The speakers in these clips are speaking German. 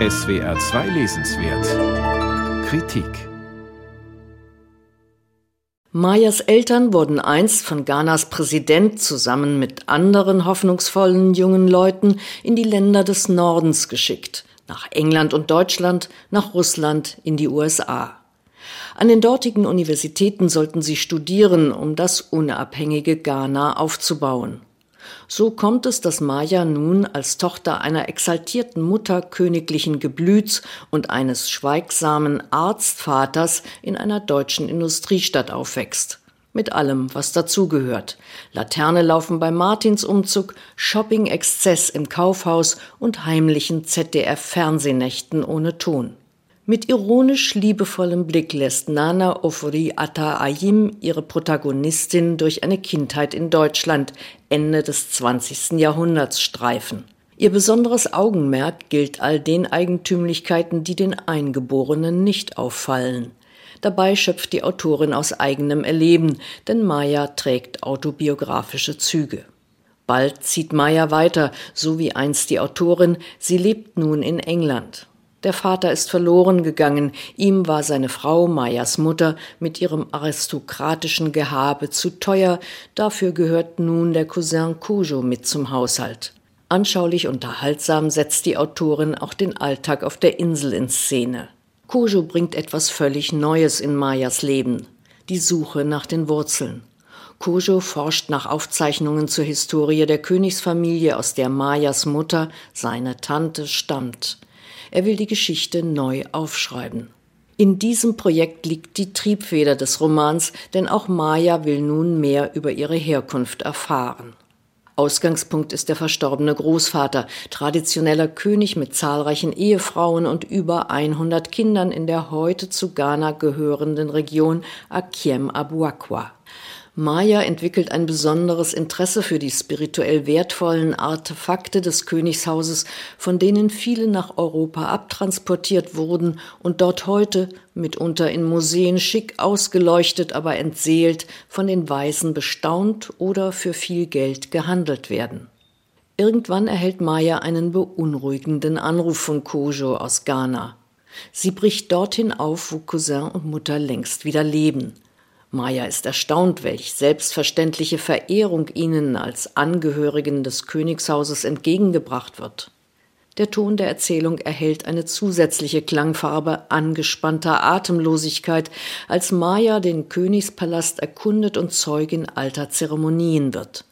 SWR 2 Lesenswert Kritik Mayas Eltern wurden einst von Ghanas Präsident zusammen mit anderen hoffnungsvollen jungen Leuten in die Länder des Nordens geschickt, nach England und Deutschland, nach Russland, in die USA. An den dortigen Universitäten sollten sie studieren, um das unabhängige Ghana aufzubauen. So kommt es, dass Maya nun als Tochter einer exaltierten Mutter königlichen Geblüts und eines schweigsamen Arztvaters in einer deutschen Industriestadt aufwächst. Mit allem, was dazugehört. Laterne laufen beim Martinsumzug, Shopping-Exzess im Kaufhaus und heimlichen ZDF-Fernsehnächten ohne Ton. Mit ironisch liebevollem Blick lässt Nana Ofori Atta Ayim ihre Protagonistin durch eine Kindheit in Deutschland Ende des 20. Jahrhunderts streifen. Ihr besonderes Augenmerk gilt all den Eigentümlichkeiten, die den Eingeborenen nicht auffallen. Dabei schöpft die Autorin aus eigenem Erleben, denn Maya trägt autobiografische Züge. Bald zieht Maya weiter, so wie einst die Autorin, sie lebt nun in England. Der Vater ist verloren gegangen, ihm war seine Frau, Mayas Mutter, mit ihrem aristokratischen Gehabe zu teuer, dafür gehört nun der Cousin Cujo mit zum Haushalt. Anschaulich unterhaltsam setzt die Autorin auch den Alltag auf der Insel in Szene. Cujo bringt etwas völlig Neues in Mayas Leben, die Suche nach den Wurzeln. Cujo forscht nach Aufzeichnungen zur Historie der Königsfamilie, aus der Mayas Mutter, seine Tante, stammt. Er will die Geschichte neu aufschreiben. In diesem Projekt liegt die Triebfeder des Romans, denn auch Maya will nun mehr über ihre Herkunft erfahren. Ausgangspunkt ist der verstorbene Großvater, traditioneller König mit zahlreichen Ehefrauen und über 100 Kindern in der heute zu Ghana gehörenden Region Akiem Abuakwa. Maya entwickelt ein besonderes Interesse für die spirituell wertvollen Artefakte des Königshauses, von denen viele nach Europa abtransportiert wurden und dort heute, mitunter in Museen schick ausgeleuchtet, aber entseelt, von den Weisen bestaunt oder für viel Geld gehandelt werden. Irgendwann erhält Maya einen beunruhigenden Anruf von Kojo aus Ghana. Sie bricht dorthin auf, wo Cousin und Mutter längst wieder leben. Maya ist erstaunt, welch selbstverständliche Verehrung ihnen als Angehörigen des Königshauses entgegengebracht wird. Der Ton der Erzählung erhält eine zusätzliche Klangfarbe angespannter Atemlosigkeit, als Maya den Königspalast erkundet und Zeugin alter Zeremonien wird.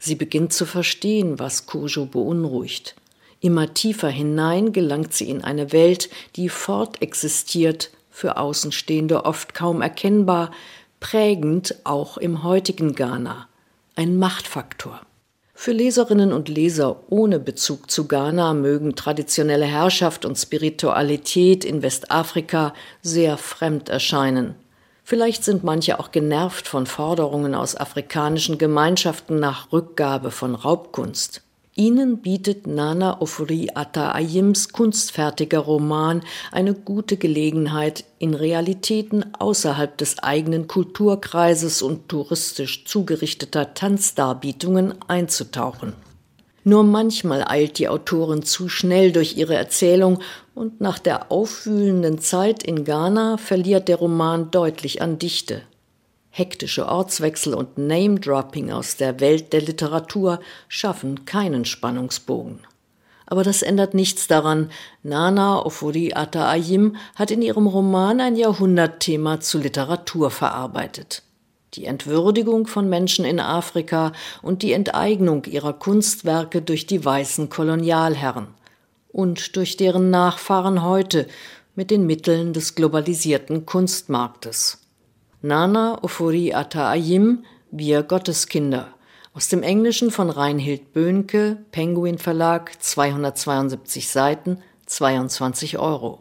Sie beginnt zu verstehen, was Kojo beunruhigt. Immer tiefer hinein gelangt sie in eine Welt, die fortexistiert, für Außenstehende oft kaum erkennbar, prägend auch im heutigen Ghana, ein Machtfaktor. Für Leserinnen und Leser ohne Bezug zu Ghana mögen traditionelle Herrschaft und Spiritualität in Westafrika sehr fremd erscheinen. Vielleicht sind manche auch genervt von Forderungen aus afrikanischen Gemeinschaften nach Rückgabe von Raubkunst. Ihnen bietet Nana Ofuri Atta Ayims kunstfertiger Roman eine gute Gelegenheit, in Realitäten außerhalb des eigenen Kulturkreises und touristisch zugerichteter Tanzdarbietungen einzutauchen. Nur manchmal eilt die Autorin zu schnell durch ihre Erzählung und nach der aufwühlenden Zeit in Ghana verliert der Roman deutlich an Dichte. Hektische Ortswechsel und Name-Dropping aus der Welt der Literatur schaffen keinen Spannungsbogen. Aber das ändert nichts daran. Nana Ofuri Atta Ayim hat in ihrem Roman ein Jahrhundertthema zu Literatur verarbeitet. Die Entwürdigung von Menschen in Afrika und die Enteignung ihrer Kunstwerke durch die weißen Kolonialherren und durch deren Nachfahren heute mit den Mitteln des globalisierten Kunstmarktes. Nana Ofuri Atta Ayim, Wir Gotteskinder. Aus dem Englischen von Reinhild Böhnke, Penguin Verlag, 272 Seiten, 22 Euro.